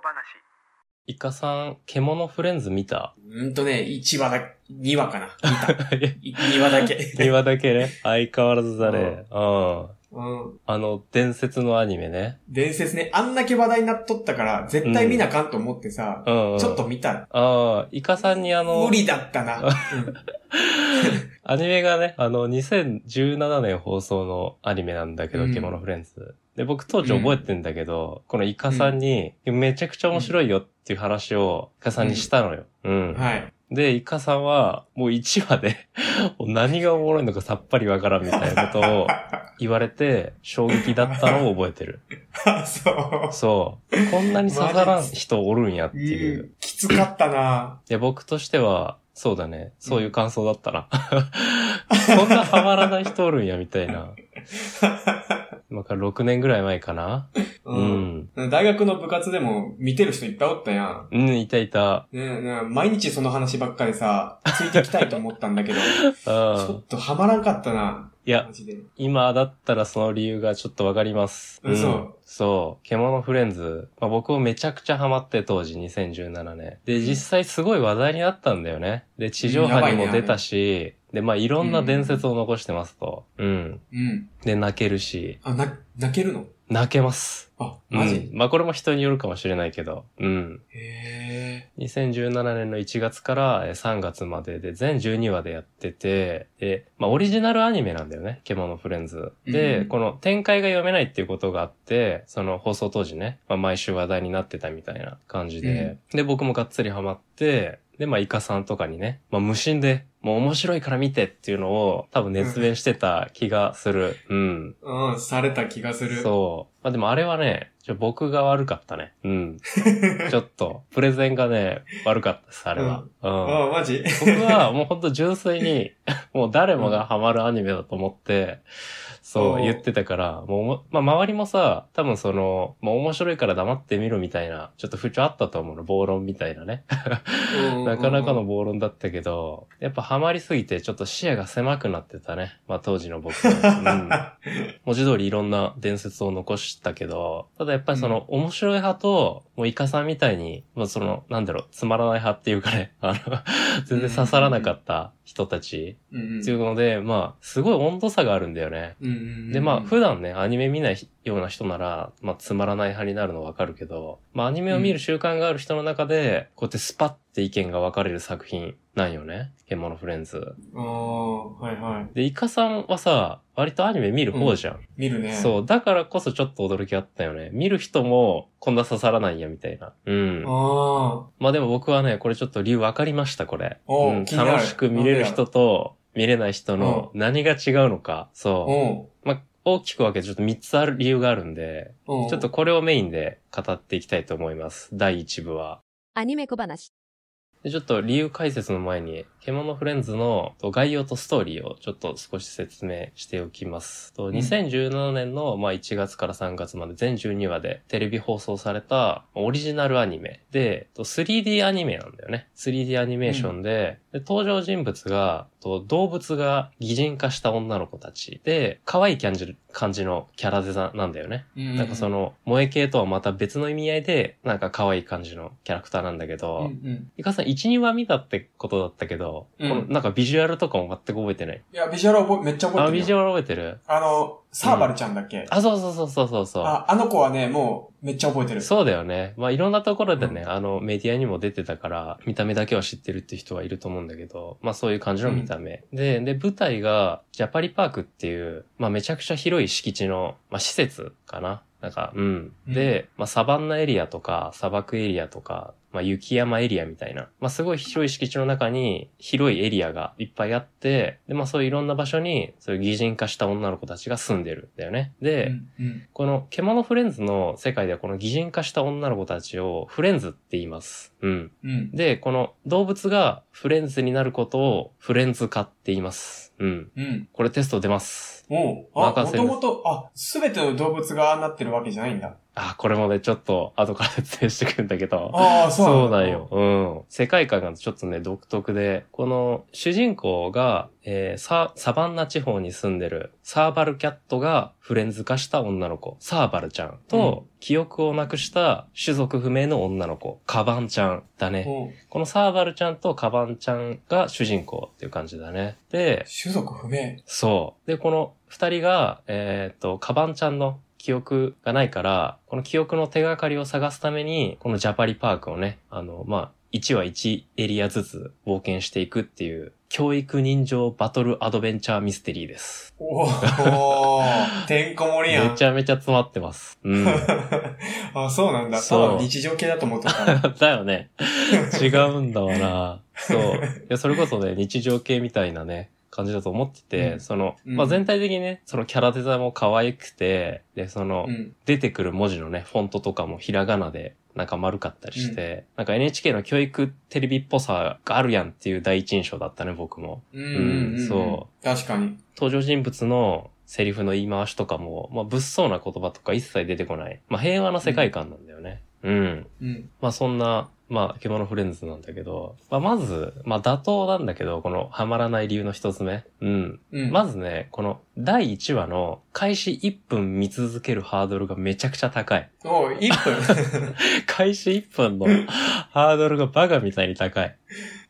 話。イカさん、獣フレンズ見た？うんとね、1話だ、2話かな。見た。2話だけ。2話だけね。相変わらずだね。うん。うん。あの、伝説のアニメね。伝説ね、あんだけ話題になっとったから、絶対見なあかんと思ってさ、うん、うん。ちょっと見た。ああ、イカさんにあの無、理だったな。うんアニメがね、あの、2017年放送のアニメなんだけど、うん獣フレンズ。で、僕当時覚えてんだけど、このイカさんに、めちゃくちゃ面白いよっていう話を、イカさんにしたのよ。うん。はい。で、イカさんは、もう1話で、何がおもろいのかさっぱりわからんみたいなことを 言われて、衝撃だったのを覚えてる。そう。そう。こんなに刺さらん人おるんやっていう。うんきつかったなで、僕としては、そうだね。そういう感想だったな。こんなハマらない人おるんや、みたいな。今から6年ぐらい前かな？う。うんん。大学の部活でも見てる人いっぱいおったやん。うん、いたいた。ねえねえ毎日その話ばっかりさ、ついてきたいと思ったんだけど、ち ょうん。っとハマらんかったな。いやマ、ジで。今だったらその理由がちょっとわかります。うん嘘そう。獣フレンズ。まあ、僕もめちゃくちゃハマって当時2017年。で、実際すごい話題になったんだよね。で、地上波にも出たし、で、まあ、いろんな伝説を残してますと。うん。うん。で、泣けるし、あ、な、泣けるの？泣けます。あ、マジ、うん。まあ、これも人によるかもしれないけど。うん。へ2017年の1月からえー3月までで全12話でやってて、で、まあオリジナルアニメなんだよね、獣フレンズ。で、うんこの展開が読めないっていうことがあって、その放送当時ね、まあ毎週話題になってたみたいな感じで、で、僕もがっつりハマって、で、まあイカさんとかにね、まあ無心で、もう面白いから見てっていうのを多分熱弁してた気がする。うん。え。うん、された気がする。そう。まあでもあれはね、ちょ僕が悪かったね。うん。ちょっと、プレゼンがね、悪かったです、あれは。うん。あ、マジ？僕はもうほんと純粋に、もう誰もがハマるアニメだと思って、そう言ってたから、もう、まあ周りもさ、多分その、もう面白いから黙ってみろみたいな、ちょっと風潮あったと思うの、暴論みたいなね。なかなかの暴論だったけど、やっぱハマりすぎてちょっと視野が狭くなってたね。まあ当時の僕は。うん。文字通りいろんな伝説を残したけど、ただやっぱりその面白い派と、もうイカさんみたいに、もうその、なんだろう、つまらない派っていうかね、あの、全然刺さらなかった人たちっていうので、まあ、すごい温度差があるんだよね。で、まあ、普段ね、アニメ見ないような人なら、まあ、つまらない派になるのわかるけど、まあ、アニメを見る習慣がある人の中で、こうやってスパッて意見が分かれる作品なんよね。獣フレンズ。ああ、はいはい。で、イカさんはさ、割とアニメ見る方じゃん。見るね。そう。だからこそちょっと驚きあったよね。見る人も、こんな刺さらないんや、みたいな。うん。あまあでも僕はね、これちょっと理由分かりました、これ。うん、楽しく見れる人と、見れない人の何が違うのか。あ。そう。おまあ、大きく分けてちょっと3つある理由があるんで、うちょっとこれをメインで語っていきたいと思います。第1部は。アニメ小話。でちょっと理由解説の前に、獣フレンズの概要とストーリーをちょっと少し説明しておきます。とん2017年のまあ1月から3月まで全12話でテレビ放送されたオリジナルアニメで、と 3D アニメなんだよね。3D アニメーションで、で登場人物がと動物が擬人化した女の子たちで、可愛い感じ感じのキャラデザなんだよね。うんなんかそ、の、萌え系とはまた別の意味合いで、なんか可愛い感じのキャラクターなんだけうんど、うん。いかさん1、2話見たってことだったけど、うんこのなんかビジュアルとかも全く覚えてない。いや、ビジュアル覚え、めっちゃ覚えあ、てるよ。ビジュアル覚えてる？あの、サーバルちゃんだっけ、あ、そうそうそうそうそうそう。あ、あの子はね、もう、めっちゃ覚えてる。そうだよね。まあ、いろんなところでね、うあの、メディアにも出てたから、見た目だけは知ってるって人はいると思うんだけど、まあ、そういう感じの見た目。で、で、舞台が、ジャパリパークっていう、まあ、めちゃくちゃ広い敷地の、まあ、施設かな？なんか、うん。で、まあ、サバンナエリアとか、砂漠エリアとか、まあ、雪山エリアみたいな。まあ、すごい広い敷地の中に、広いエリアがいっぱいあって、で、まあ、そういういろんな場所に、そういう擬人化した女の子たちが住んでるんだよね。で、うんうん。この獣フレンズの世界ではこの擬人化した女の子たちをフレンズって言います。うん。うん。で、この動物がフレンズになることをフレンズ化って言います。うん。うん。これテスト出ます。おうあ、もともと、あ、すべての動物がなってるわけじゃないんだ。あ、これもね、ちょっと後から説明してくるんだけど。ああ、そうそうななんよ。うん。世界観がちょっとね、独特で、この主人公が、えーサ、サバンナ地方に住んでるサーバルキャットがフレンズ化した女の子、サーバルちゃんと、記憶をなくした種族不明の女の子、カバンちゃんだね。うんこのサーバルちゃんとカバンちゃんが主人公っていう感じだね。で、種族不明。そう。で、この二人が、えーっと、カバンちゃんの記憶がないから、この記憶の手がかりを探すために、このジャパリパークをね、あの、まあ、1話1エリアずつ冒険していくっていう、教育人情バトルアドベンチャーミステリーです。おー、てんこ盛りやん。めちゃめちゃ詰まってます。うん。あ、そうなんだ。たそう日常系だと思ってた。だよね。違うんだわな。そう。いや、それこそね、日常系みたいなね、感じだと思ってて、うんその、うんまあ、全体的にね、そのキャラデザインも可愛くて、で、その、うん。出てくる文字のね、フォントとかもひらがなで、なんか丸かったりして、なんか NHK の教育テレビっぽさがあるやんっていう第一印象だったね、僕も。うんうんうん。。そう確かに。登場人物のセリフの言い回しとかも、まあ、物騒な言葉とか一切出てこない。まあ、平和な世界観なんだよね。うんうん。まあそんな、まあ、獣フレンズなんだけど、まあまず、まあ妥当なんだけど、このハマらない理由の一つ目。うん。うん。まずね、この第1話の開始1分見続けるハードルがめちゃくちゃ高い。おう、1分？開始1分のハードルがバカみたいに高い。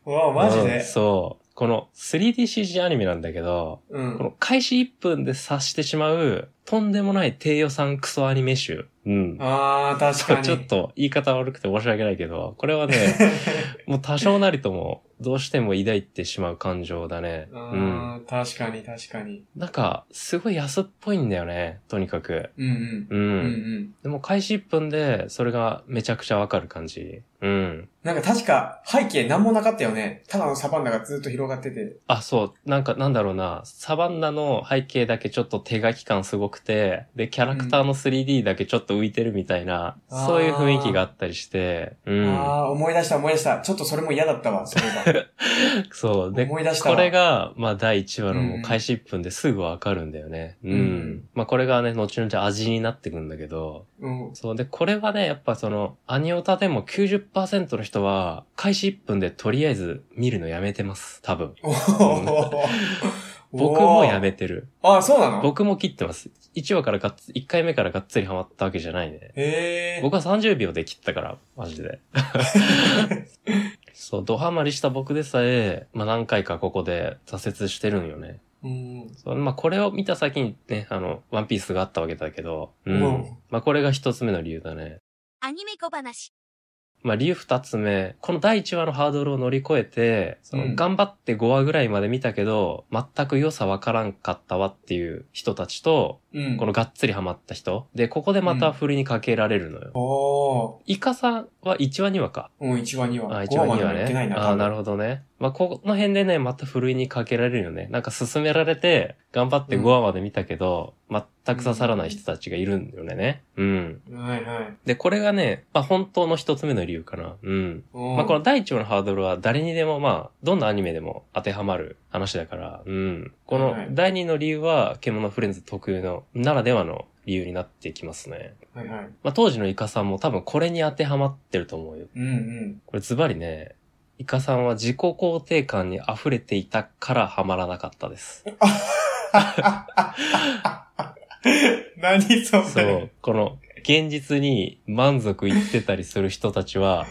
わあ、マジうんでそう。この 3DCG アニメなんだけど、うこん。の開始1分で察してしまう、とんでもない低予算クソアニメ集。うん。ああ、確かに。ちょっと言い方悪くて申し訳ないけど、これはね、もう多少なりともどうしても抱いてしまう感情だね。うん。確かに、確かに。なんか、すごい安っぽいんだよね、とにかく。うんう。うんん。うんうん。でも開始1分で、それがめちゃくちゃわかる感じ。うん。なんか確か背景なんもなかったよね。ただのサバンナがずっと広がってて。あ、そう。なんか、なんだろうな。サバンナの背景だけちょっと手書き感すごくて、で、キャラクターの 3D だけちょっと浮いてるみたいな、うんそういう雰囲気があったりして、うん。ああ、思い出した思い出した。ちょっとそれも嫌だったわ、それが。そう。で、思い出したわ。これが、まあ、第1話のもうんう開始1分ですぐわかるんだよね。うん。うんまあ、これがね、後々味になってくんだけど、うん。そう。で、これはね、やっぱその、アニオタでも90%の人は、開始1分でとりあえず見るのやめてます。多分。僕もやめてる。ああ、そうなの？僕も切ってます。1話からがっつ、1回目からがっつりハマったわけじゃないね。へえ。僕は30秒で切ったから、マジで。そう、ドハマりした僕でさえ、まあ何回かここで挫折してるんよね。うん。そうまあこれを見た先にね、あの、ワンピースがあったわけだけど、うん。うんまあこれが一つ目の理由だね。アニメ小話。まあ理由二つ目、この第一話のハードルを乗り越えて、そのうん。頑張って5話ぐらいまで見たけど、全く良さわからんかったわっていう人たちと、うん。このがっつりハマった人。で、ここでまた振りにかけられるのよ。おー。イカさんは1話2話か。うん、1話2話。あ、5 1話2話ね。な。ああー、なるほほどね。まあ、この辺でね、またふるいにかけられるよね。なんか進められて、頑張って5話まで見たけど、全く刺さらない人たちがいるんだよね。うん。ど。はいはい。で、これがね、まあ、本当の一つ目の理由かな。うん。ままあ、この第一話のハードルは誰にでもまあ、どんなアニメでも当てはまる話だから、うん。このはい第二の理由は、獣フレンズ特有の、ならではの理由になってきますね。はいはい。まあ、当時のイカさんも多分これに当てはまってると思うよ。うんうん。これズバリね、イカさんは自己肯定感に溢れていたからハマらなかったです。何それそう。この、現実に満足いってたりする人たちは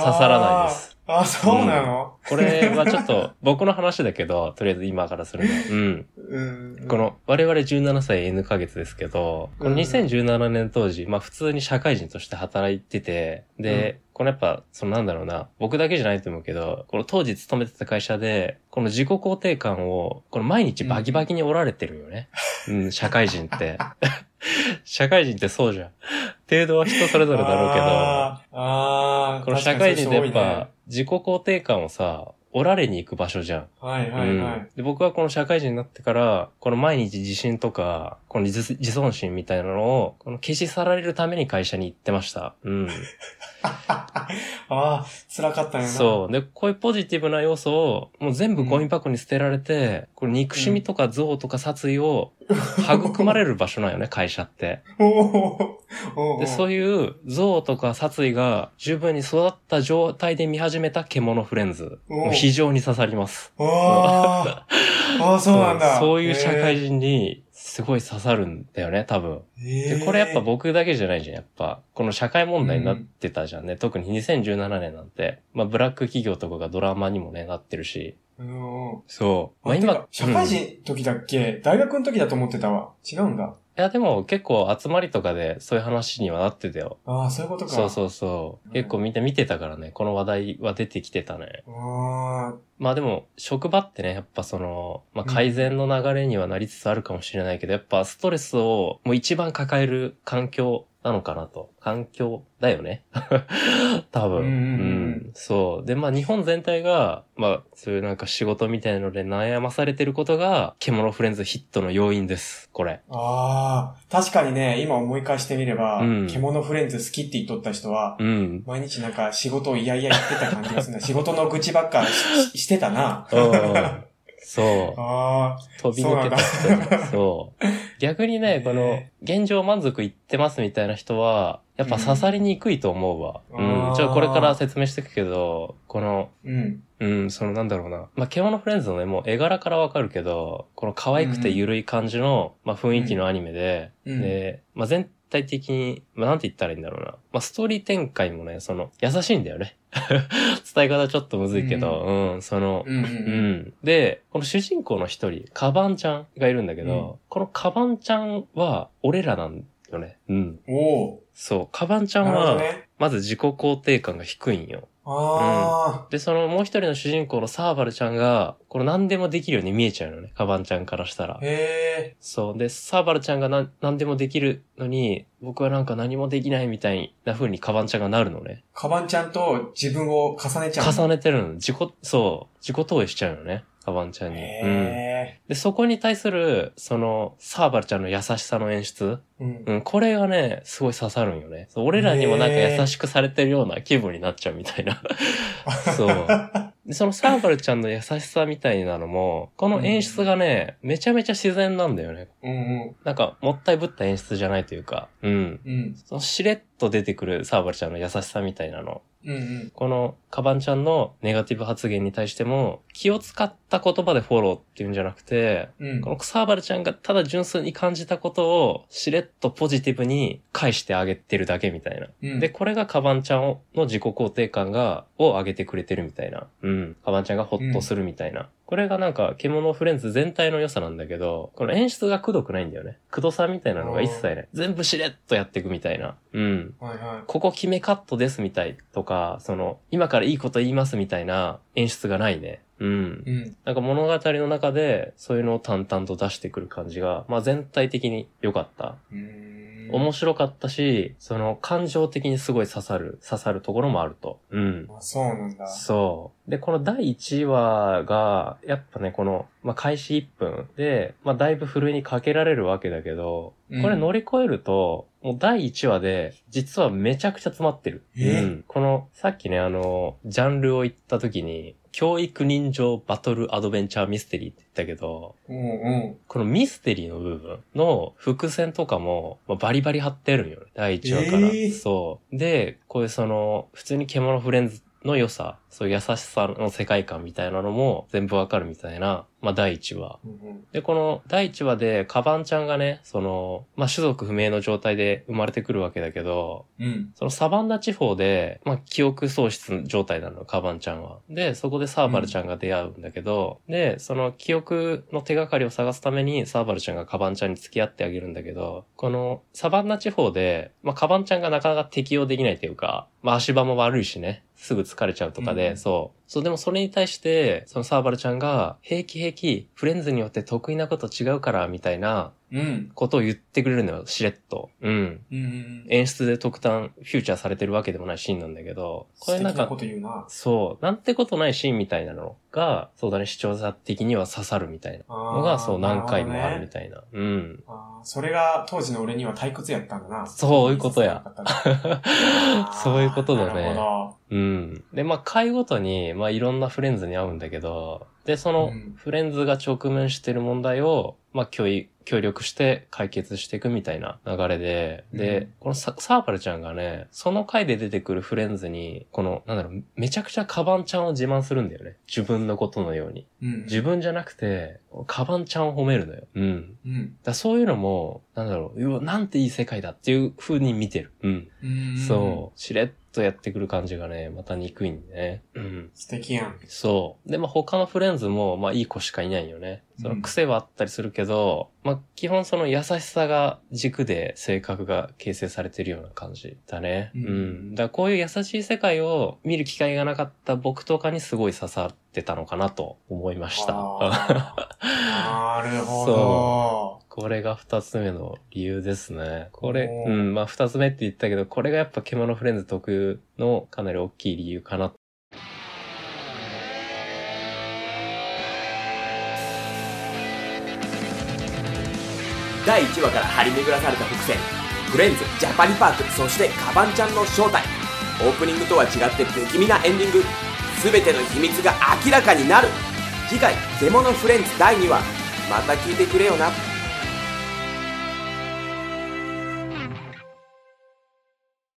刺さらないです。あー。あ、そうなの？これはちょっと僕の話だけど、とりあえず今からするの。うん。うん。この、我々17歳 N ヶ月ですけど、この2017年当時、まあ普通に社会人として働いてて、で、このやっぱ、そのなんだろうな、僕だけじゃないと思うけど、この当時勤めてた会社で、この自己肯定感を、この毎日バキバキに折られてるよね。うん、社会人って。社会人ってそうじゃん。程度は人それぞれだろうけど、あーあー、この社会人ってやっぱ、自己肯定感をさ、おられに行く場所じゃん。はいはいはうんい。で僕はこの社会人になってから、この毎日自信とか、この自自尊心みたいなのを、この消し去られるために会社に行ってました。うん。ああ、辛かったよな。そう。で、こういうポジティブな要素を、もう全部ゴミ箱に捨てられて、これ憎しみとか憎悪とか殺意を育まれる場所なんよね、会社って。で、そういう憎悪とか殺意が十分に育った状態で見始めた獣フレンズ。非常に刺さります。ああ、ああ、そうなんだ。そういう社会人にすごい刺さるんだよね、多分。えー。で、これやっぱ僕だけじゃないじゃん、やっぱ。この社会問題になってたじゃんね。特に2017年なんて。まあ、ブラック企業とかがドラマにもね、なってるし。うんうん。そう。まああ、今今、、社会人の時だっけ、大学の時だと思ってたわ。違うんだ。いや、でも結構集まりとかでそういう話にはなってたよ。ああ、そういうことか。そうそうそう。うん結構みんな見てたからね、この話題は出てきてたね。まあでも、職場ってね、やっぱその、まあうん改善の流れにはなりつつあるかもしれないけど、やっぱストレスをもう一番抱える環境なのかなと。環境だよね。多分。うんそう。で、まあ日本全体が、まあそういうなんか仕事みたいなので悩まされてることが、獣フレンズヒットの要因です。これ。ああ、確かにね、今思い返してみれば、うん獣フレンズ好きって言っとった人は、うん。毎日なんか仕事をいやいや言ってた感じがするな。仕事の愚痴ばっかしししてたな。うんそう。ああ、飛び抜けた人。そう。逆にね、このね、現状満足いってますみたいな人は、やっぱ刺さりにくいと思うわ。ううんん。ちょ、これから説明していくけど、この、うん。うん、そのなんだろうな。まあ、獣フレンズのね、もう絵柄からわかるけど、この可愛くて緩い感じの、まあ、雰囲気のアニメで、うんで、まあ、全体的に、まあ、なんて言ったらいいんだろうな。まあ、ストーリー展開もね、その、優しいんだよね。伝え方ちょっとむずいけど、うん、その、うんうんううん。ん。で、この主人公の一人、カバンちゃんがいるんだけど、このカバンちゃんは、俺らなんよね。うん。おおそう。カバンちゃー。んは。まず自己肯定感が低いんよ。あで、そのもう一人の主人公のサーバルちゃんが、この何でもできるように見えちゃうのね。カバンちゃんからしたらあ。。へえ。そう。で、サーバルちゃんが何何でもできるのに、僕はなんか何もできないみたいな風にカバンちゃんがなるのね。カバンちゃんと自分を重ねちゃう。重ねてるの。自己、そう。自己投影しちゃうのね。カバンちゃんに。うん。へで、そこに対する、その、サーバルちゃんの優しさの演出。え。うん。うん、これがね、すごい刺さるんよね。俺らにもなんか優しくされてるような気分になっちゃうみたいな。そう。で、そのサーバルちゃんの優しさみたいなのも、この演出がね、めちゃめちゃ自然なんだよね。うんうん。なんか、もったいぶった演出じゃないというか、うん。うん。そのしれっと出てくるサーバルちゃんの優しさみたいなの。うんうん。このカバンちゃんのネガティブ発言に対しても、気を使った言葉でフォローっていうんじゃなくて、うんこ。のサーバルちゃんがただ純粋に感じたことをしれっとポジティブに返してあげてるだけみたいな。うんで、これがカバンちゃんの自己肯定感が、を上げてくれてるみたいな。うん。カバンちゃんがホッとするみたいな。これがなんか、獣フレンズ全体の良さなんだけど、この演出がくどくないんだよね。くどさみたいなのが一切ない。全部しれっとやっていくみたいな。うん。はいはここ決めカットですみたいとか、その、今からいいこと言いますみたいな演出がないね。うんい。。うん。なんか物語の中で、そういうのを淡々と出してくる感じが、まあ全体的に良かった。うーん面白かったし、その感情的にすごい刺さる、刺さるところもあると。うん。あそうなんだ。そう。で、この第1話が、やっぱね、この、まあ、開始1分で、まあ、だいぶふるいにかけられるわけだけど、うんこれ乗り越えると、もう第1話で、実はめちゃくちゃ詰まってる。え？うん。この、さっきね、あの、ジャンルを言った時に、教育人情バトルアドベンチャーミステリーって言ったけど、うんうん。このミステリーの部分の伏線とかも、まあ、バリバリ貼ってるんよね。第1話から。えーそう。で、こういうその、普通に獣フレンズの良さ、そういう優しさの世界観みたいなのも全部わかるみたいな、まあ第1話。うんうんで、この第1話で、カバンちゃんがね、その、まあ種族不明の状態で生まれてくるわけだけど、うん。そのサバンナ地方で、まあ、記憶喪失状態なの、カバンちゃんは。で、そこでサーバルちゃんが出会うんだけど、で、その記憶の手がかりを探すために、サーバルちゃんがカバンちゃんに付き合ってあげるんだけど、このサバンナ地方で、まあ、カバンちゃんがなかなか適応できないというか、まあ、足場も悪いしね、すぐ疲れちゃうとかで、うんそう、そう、でもそれに対して、そのサーバルちゃんが、平気平気、フレンズによって得意なこと違うから、みたいなうん。ことを言ってくれるのよ、しれっと。うん。うん。演出で特段フューチャーされてるわけでもないシーンなんだけど、これなんかこ、と言うな。そう、なんてことないシーンみたいなのが、そうだね、視聴者的には刺さるみたいなのが、そう何回もあるみなたいな。うん。あーそれが当時の俺には退屈やったんだな。そういうことや そういうことだねなるほうん。で、まあ、回ごとに、まあ、いろんなフレンズに会うんだけど、で、そのうん、フレンズが直面してる問題を、まあ、協力して解決していくみたいな流れで、で、うんこのササーバルちゃんがね、その回で出てくるフレンズに、この、なんだろう、めちゃくちゃカバンちゃんを自慢するんだよね。自分のことのように。ど。うん。自分じゃなくて、カバンちゃんを褒めるのよ。うん。うん。だそういうのも、なんだろう、うわ、なんていい世界だっていう風に見てる。うん。うん。そう。しれっとやってくる感じがね、また憎いんでね。うん。素敵やん。そう。で、まあ、他のフレンズも、まあ、いい子しかいないよね。その癖はあったりするけど、まあ、基本その優しさが軸で性格が形成されてるような感じだね。ううんん。だからこういう優しい世界を見る機会がなかった僕とかにすごい刺さってたのかなと思いました。なるほど。これが二つ目の理由ですね。これ、うん、まあ二つ目って言ったけど、これがやっぱ獣フレンズ特有のかなり大きい理由かな。第1話から張り巡らされた伏線。フレンズジャパニパークそしてカバンちゃんの正体。オープニングとは違って不気味なエンディング。全ての秘密が明らかになる。次回「ゼモのフレンズ第2話」また聞いてくれよな。